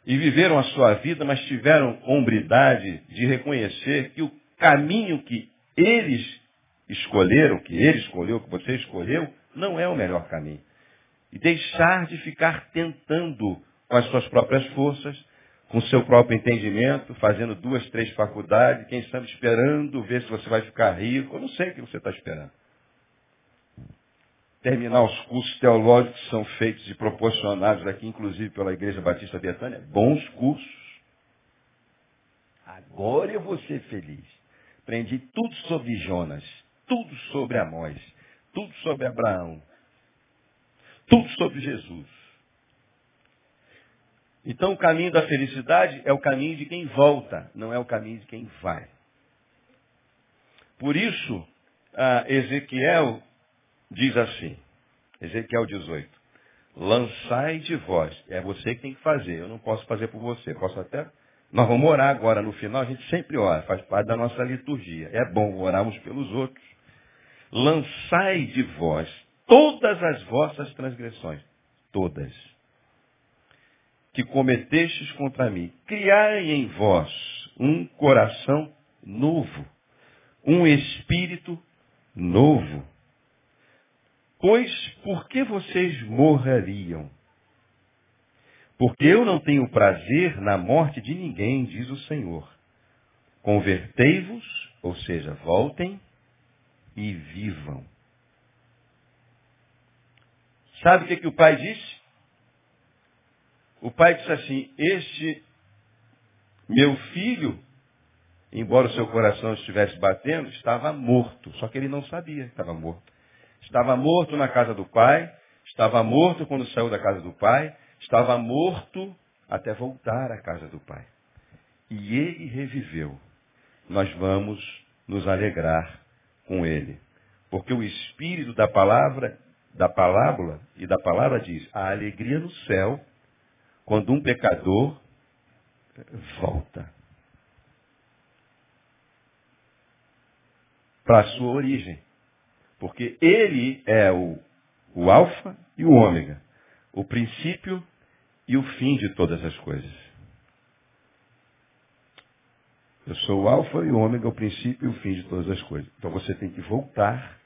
e viveram a sua vida, mas tiveram hombridade de reconhecer que o caminho que eles escolheram, que ele escolheu, que você escolheu, não é o melhor caminho. E deixar de ficar tentando com as suas próprias forças, com o seu próprio entendimento, fazendo duas, três faculdades, quem sabe esperando ver se você vai ficar rico. Eu não sei o que você está esperando. Terminar os cursos teológicos que são feitos e proporcionados aqui, inclusive pela Igreja Batista Betânia, bons cursos. Agora eu vou ser feliz. Aprendi tudo sobre Jonas, tudo sobre Amós, tudo sobre Abraão, tudo sobre Jesus. Então o caminho da felicidade é o caminho de quem volta, não é o caminho de quem vai. Por isso, Ezequiel diz assim, Ezequiel 18, lançai de vós, é você que tem que fazer, eu não posso fazer por você, posso até nós vamos orar agora no final, a gente sempre ora, faz parte da nossa liturgia. É bom orarmos pelos outros. Lançai de vós todas as vossas transgressões, todas, que cometestes contra mim. Criai em vós um coração novo, um espírito novo. Pois por que vocês morreriam? Porque eu não tenho prazer na morte de ninguém, diz o Senhor. Convertei-vos Ou seja, voltem e vivam. Sabe o que, que o pai disse? O pai disse assim, este meu filho, embora o seu coração estivesse batendo, estava morto. Só que ele não sabia que estava morto. Estava morto na casa do pai, estava morto quando saiu da casa do pai, estava morto até voltar à casa do pai. E ele reviveu. Nós vamos nos alegrar com ele. Porque o espírito da palavra, da parábola e da palavra diz: a alegria no céu quando um pecador volta para a sua origem. Porque ele é o, o alfa e o ômega, o princípio e o fim de todas as coisas. Eu sou o alfa e o ômega, o princípio e o fim de todas as coisas. Então você tem que voltar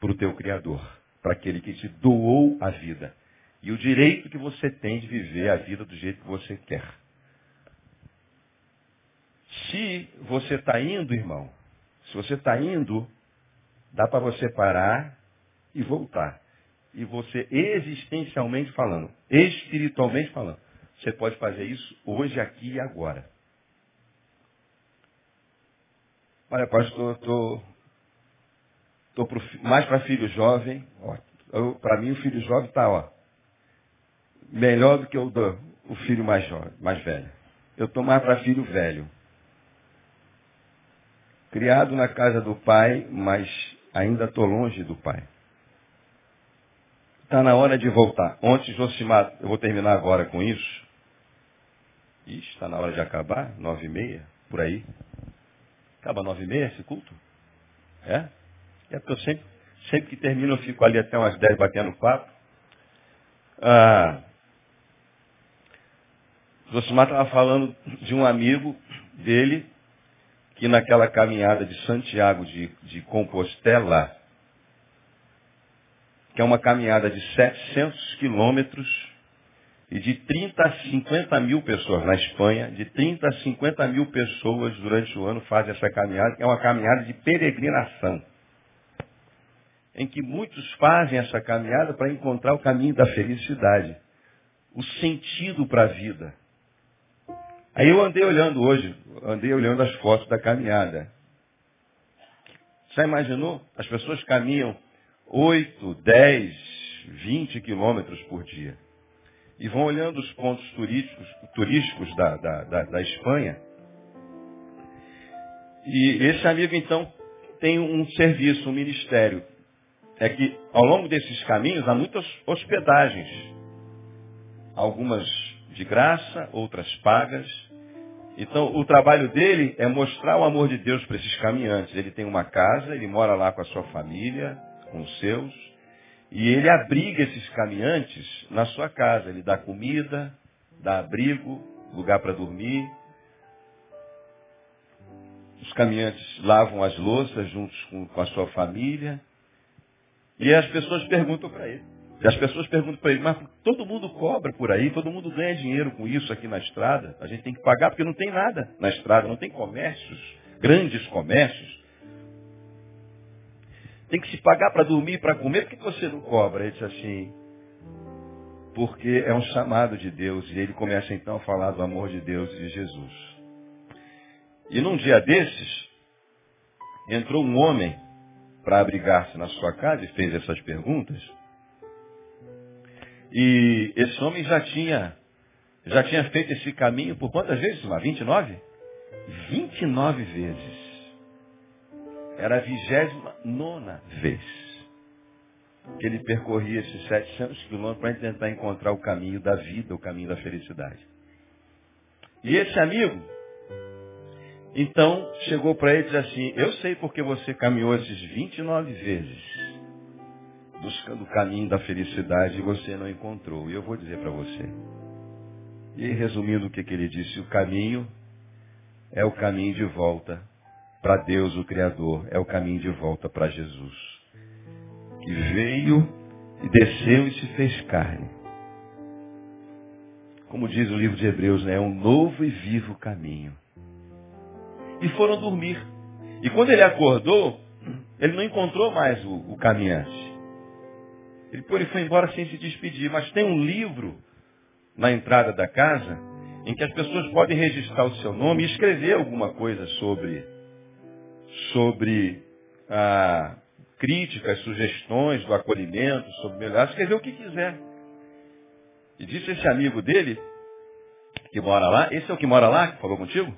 para o teu Criador, para aquele que te doou a vida. E o direito que você tem de viver a vida do jeito que você quer. Se você está indo, irmão, se você está indo Dá para você parar e voltar. E você, existencialmente falando, espiritualmente falando, você pode fazer isso hoje, aqui e agora. Olha, pastor, estou tô, tô mais para filho jovem. Para mim, o filho jovem está melhor do que o, do, o filho mais, jovem, mais velho. Eu estou mais para filho velho. Criado na casa do pai, mas ainda estou longe do Pai. Está na hora de voltar. Ontem, Josimar, eu vou terminar agora com isso. Está na hora de acabar, nove e meia, por aí. Acaba nove e meia esse culto? É? É porque eu sempre, sempre que termino eu fico ali até umas dez batendo papo. Ah, Josimar estava falando de um amigo dele que naquela caminhada de Santiago de, de Compostela, que é uma caminhada de 700 quilômetros e de 30 a 50 mil pessoas na Espanha, de 30 a 50 mil pessoas durante o ano fazem essa caminhada, que é uma caminhada de peregrinação, em que muitos fazem essa caminhada para encontrar o caminho da felicidade, o sentido para a vida. Aí eu andei olhando hoje, andei olhando as fotos da caminhada. Já imaginou? As pessoas caminham 8, 10, 20 quilômetros por dia. E vão olhando os pontos turísticos, turísticos da, da, da, da Espanha. E esse amigo, então, tem um serviço, um ministério. É que ao longo desses caminhos há muitas hospedagens. Algumas de graça, outras pagas. Então, o trabalho dele é mostrar o amor de Deus para esses caminhantes. Ele tem uma casa, ele mora lá com a sua família, com os seus, e ele abriga esses caminhantes na sua casa. Ele dá comida, dá abrigo, lugar para dormir. Os caminhantes lavam as louças juntos com, com a sua família. E as pessoas perguntam para ele. E as pessoas perguntam para ele, mas todo mundo cobra por aí, todo mundo ganha dinheiro com isso aqui na estrada. A gente tem que pagar porque não tem nada na estrada, não tem comércios, grandes comércios. Tem que se pagar para dormir, para comer, por que você não cobra? Ele diz assim, porque é um chamado de Deus. E ele começa então a falar do amor de Deus e de Jesus. E num dia desses, entrou um homem para abrigar-se na sua casa e fez essas perguntas. E esse homem já tinha, já tinha feito esse caminho por quantas vezes, Mar? 29? 29 vezes. Era a vigésima nona vez que ele percorria esses 700 quilômetros para tentar encontrar o caminho da vida, o caminho da felicidade. E esse amigo, então, chegou para ele e disse assim, eu sei porque você caminhou esses 29 vezes buscando o caminho da felicidade e você não encontrou. E eu vou dizer para você. E resumindo o que, que ele disse, o caminho é o caminho de volta para Deus, o Criador, é o caminho de volta para Jesus. Que veio e desceu e se fez carne. Como diz o livro de Hebreus, né? é um novo e vivo caminho. E foram dormir. E quando ele acordou, ele não encontrou mais o, o caminhante. Ele, ele foi embora sem se despedir. Mas tem um livro na entrada da casa em que as pessoas podem registrar o seu nome e escrever alguma coisa sobre, sobre ah, críticas, sugestões do acolhimento, sobre melhor, escrever o que quiser. E disse esse amigo dele, que mora lá, esse é o que mora lá, que falou contigo?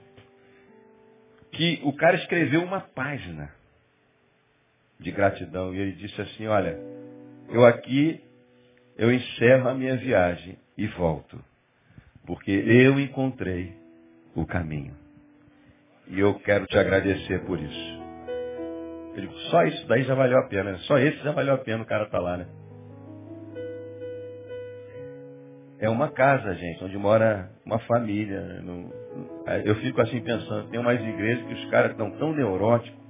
Que o cara escreveu uma página de gratidão. E ele disse assim, olha, eu aqui, eu encerro a minha viagem e volto. Porque eu encontrei o caminho. E eu quero te agradecer por isso. Eu digo, só isso daí já valeu a pena. Né? Só esse já valeu a pena o cara tá lá, né? É uma casa, gente, onde mora uma família. Eu fico assim pensando, tem umas igrejas que os caras estão tão neuróticos.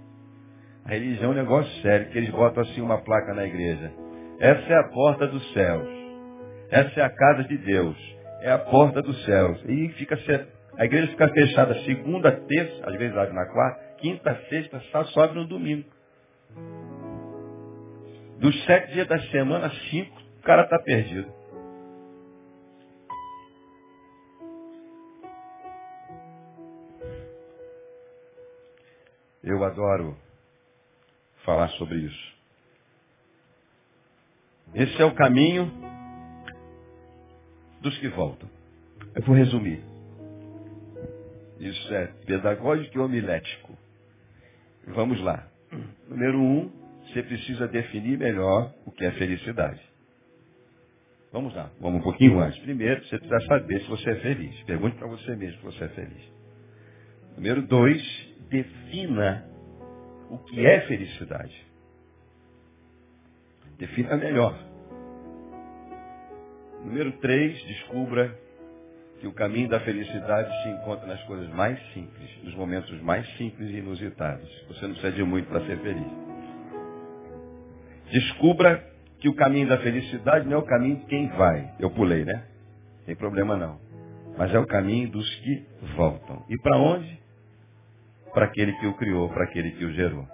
A religião é um negócio sério, que eles botam assim uma placa na igreja. Essa é a porta dos céus. Essa é a casa de Deus. É a porta dos céus. E fica a igreja fica fechada segunda, terça, às vezes abre na quarta, quinta, sexta, só sobe no domingo. Dos sete dias da semana, cinco, o cara está perdido. Eu adoro falar sobre isso. Esse é o caminho dos que voltam. Eu vou resumir. Isso é pedagógico e homilético. Vamos lá. Número um, você precisa definir melhor o que é felicidade. Vamos lá, vamos um pouquinho mais. Primeiro, você precisa saber se você é feliz. Pergunte para você mesmo se você é feliz. Número dois, defina o que é felicidade. Defina melhor. Número três, descubra que o caminho da felicidade se encontra nas coisas mais simples, nos momentos mais simples e inusitados. Você não precisa de muito para ser feliz. Descubra que o caminho da felicidade não é o caminho de quem vai. Eu pulei, né? Tem problema não. Mas é o caminho dos que voltam. E para onde? Para aquele que o criou, para aquele que o gerou.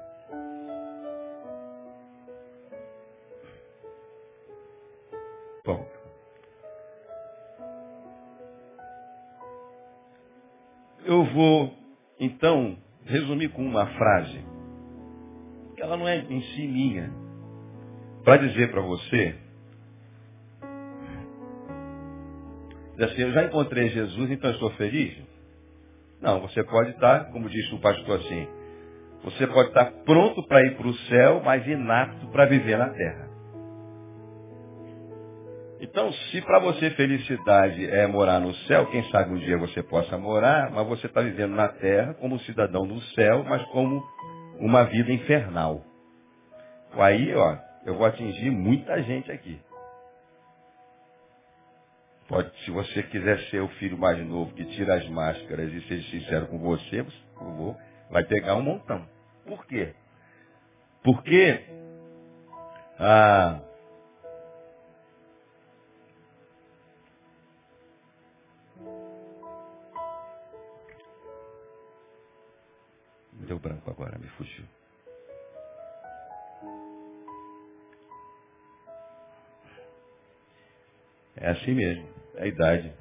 Eu vou, então, resumir com uma frase. Ela não é em si minha. Para dizer para você, assim, eu já encontrei Jesus, então estou feliz? Não, você pode estar, como disse o pastor assim, você pode estar pronto para ir para o céu, mas inapto para viver na terra. Então, se para você felicidade é morar no céu, quem sabe um dia você possa morar, mas você está vivendo na terra como cidadão do céu, mas como uma vida infernal. Aí, ó, eu vou atingir muita gente aqui. Pode, se você quiser ser o filho mais novo que tira as máscaras e seja sincero com você, você vai pegar um montão. Por quê? Porque ah, Deu branco agora, me fugiu. É assim mesmo, é a idade.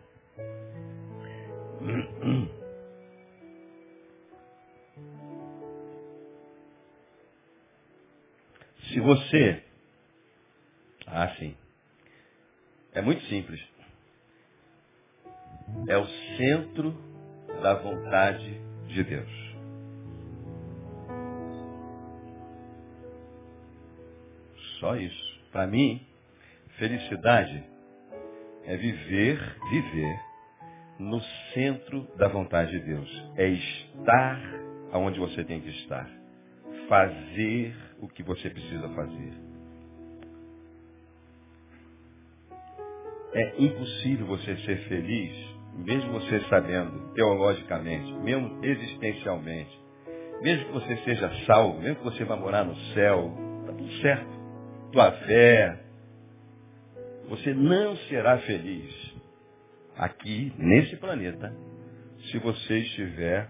Se você. Ah, sim. É muito simples. É o centro da vontade de Deus. Para mim, felicidade é viver, viver no centro da vontade de Deus. É estar aonde você tem que estar. Fazer o que você precisa fazer. É impossível você ser feliz, mesmo você sabendo, teologicamente, mesmo existencialmente, mesmo que você seja salvo, mesmo que você vá morar no céu, está tudo certo tua fé, você não será feliz aqui, nesse planeta, se você estiver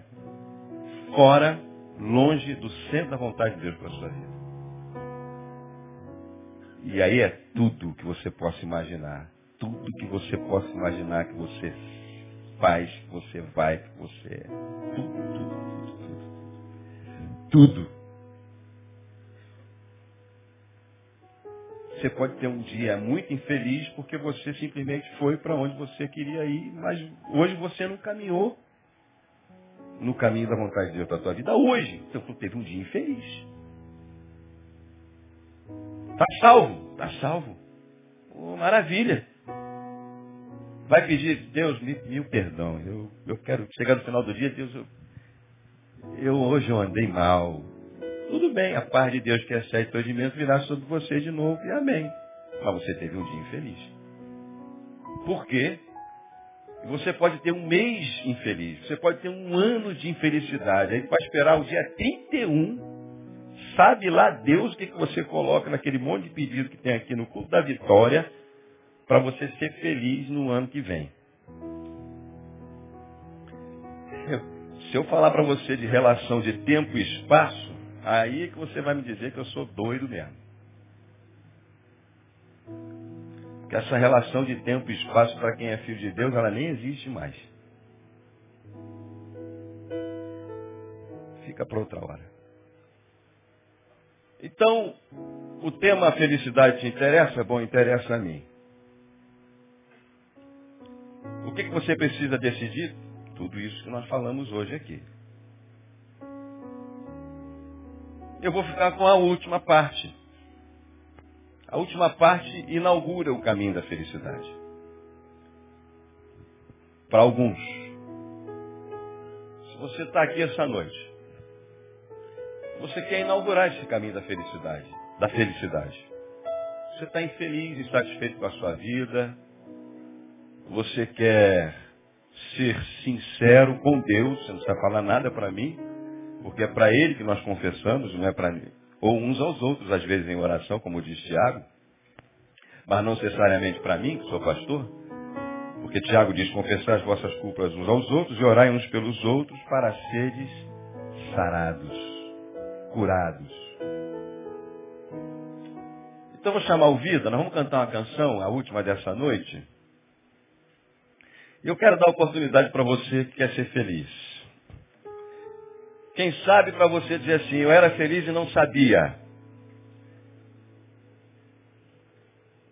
fora longe do centro da vontade de Deus para a sua vida. E aí é tudo que você possa imaginar. Tudo que você possa imaginar que você faz, que você vai, que você é. Tudo, tudo, tudo, tudo. Tudo. Você pode ter um dia muito infeliz porque você simplesmente foi para onde você queria ir, mas hoje você não caminhou no caminho da vontade de Deus para a tua vida hoje. Tu teve um dia infeliz. Está salvo, está salvo. Oh, maravilha. Vai pedir, Deus, mil perdão. Eu, eu quero chegar no final do dia, Deus, eu, eu hoje eu andei mal. Tudo bem, a paz de Deus que excede todo entendimento virá sobre você de novo e amém. Mas você teve um dia infeliz. Por quê? Você pode ter um mês infeliz, você pode ter um ano de infelicidade. Aí vai esperar o dia 31, sabe lá Deus o que, que você coloca naquele monte de pedido que tem aqui no culto da vitória, para você ser feliz no ano que vem. Se eu falar para você de relação de tempo e espaço, aí é que você vai me dizer que eu sou doido mesmo. que essa relação de tempo e espaço para quem é filho de Deus, ela nem existe mais. Fica para outra hora. Então, o tema felicidade te interessa? Bom, interessa a mim. O que, que você precisa decidir? Tudo isso que nós falamos hoje aqui. Eu vou ficar com a última parte. A última parte inaugura o caminho da felicidade. Para alguns. Se você está aqui essa noite, você quer inaugurar esse caminho da felicidade. Da felicidade. Você está infeliz, insatisfeito com a sua vida. Você quer ser sincero com Deus. Você não precisa falar nada para mim, porque é para Ele que nós confessamos, não é para mim ou uns aos outros, às vezes em oração, como diz Tiago, mas não necessariamente para mim, que sou pastor, porque Tiago diz, confessar as vossas culpas uns aos outros e orai uns pelos outros para seres sarados, curados. Então vou chamar o Vida, nós vamos cantar uma canção, a última dessa noite. Eu quero dar oportunidade para você que quer ser feliz. Quem sabe para você dizer assim, eu era feliz e não sabia.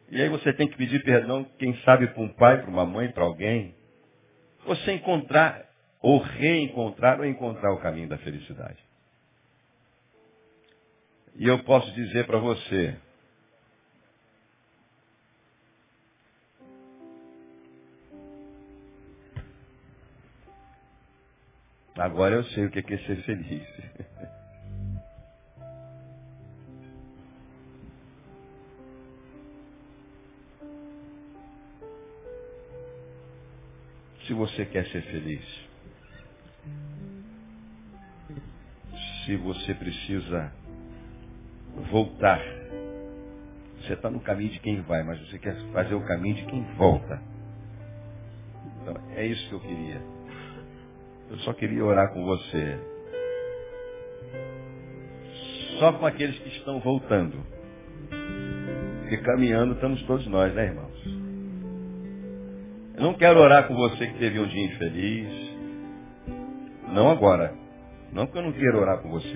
E aí você tem que pedir perdão, quem sabe para um pai, para uma mãe, para alguém. Você encontrar, ou reencontrar, ou encontrar o caminho da felicidade. E eu posso dizer para você, Agora eu sei o que é ser feliz. Se você quer ser feliz, se você precisa voltar, você está no caminho de quem vai, mas você quer fazer o caminho de quem volta. Então, é isso que eu queria. Eu só queria orar com você. Só com aqueles que estão voltando. Porque caminhando estamos todos nós, né, irmãos? Eu não quero orar com você que teve um dia infeliz. Não agora. Não que eu não quero orar com você.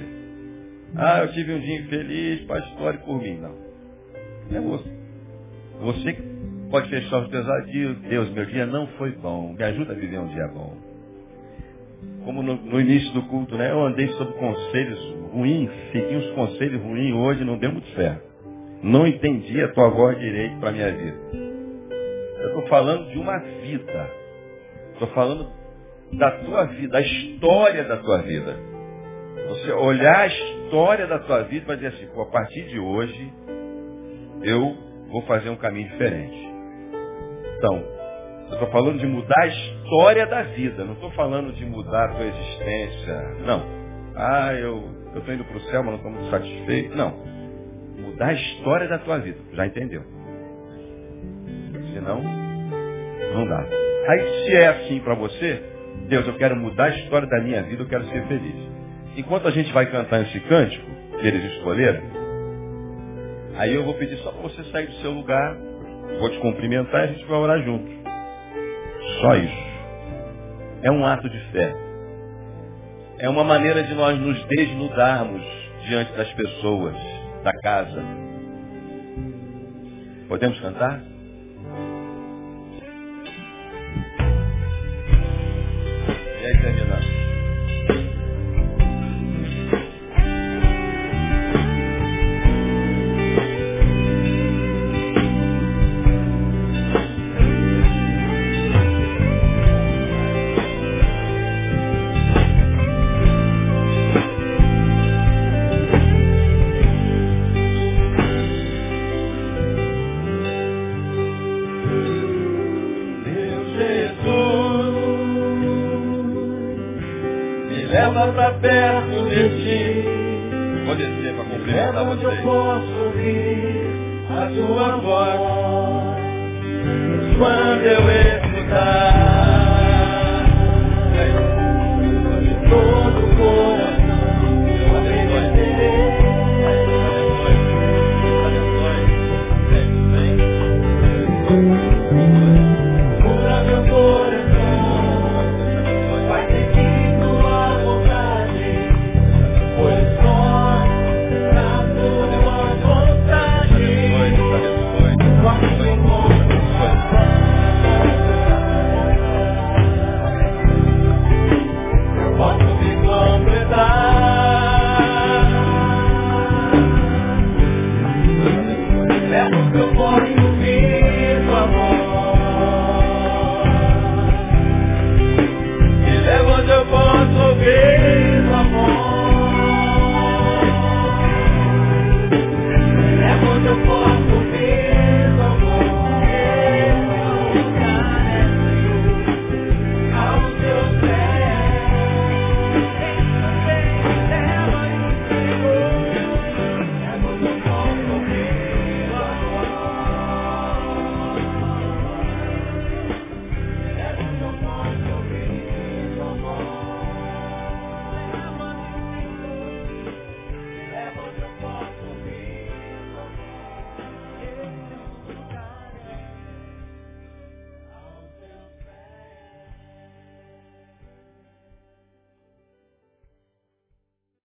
Ah, eu tive um dia infeliz, pastor, por mim. Não. É você. Você pode fechar os teus olhos. Deus, meu dia não foi bom. Me ajuda a viver um dia bom como no, no, início do culto, né? Eu andei sob conselhos ruins, segui uns conselhos ruins hoje, não deu muito certo. Não entendi a tua voz direito para a minha vida. Eu estou falando de uma vida. Estou falando da tua vida, da história da tua vida. Você olhar a história da tua vida e dizer assim, a partir de hoje eu vou fazer um caminho diferente. Então, eu estou falando de mudar a história da vida. Não estou falando de mudar a tua existência. Não. Ah, eu estou indo para o céu, mas não estou muito satisfeito. Não. Mudar a história da tua vida. Já entendeu? Senão, não dá. Aí se é assim para você, Deus, eu quero mudar a história da minha vida, eu quero ser feliz. enquanto a gente vai cantar esse cântico que eles escolheram, aí eu vou pedir só para você sair do seu lugar, vou te cumprimentar e a gente vai orar juntos. Só isso. É um ato de fé. É uma maneira de nós nos desnudarmos diante das pessoas, da casa. Podemos cantar? Leva pra perto de ti. Vou descer Leva cumprimentar onde eu vocês. posso ouvir a tua voz. Quando eu escutar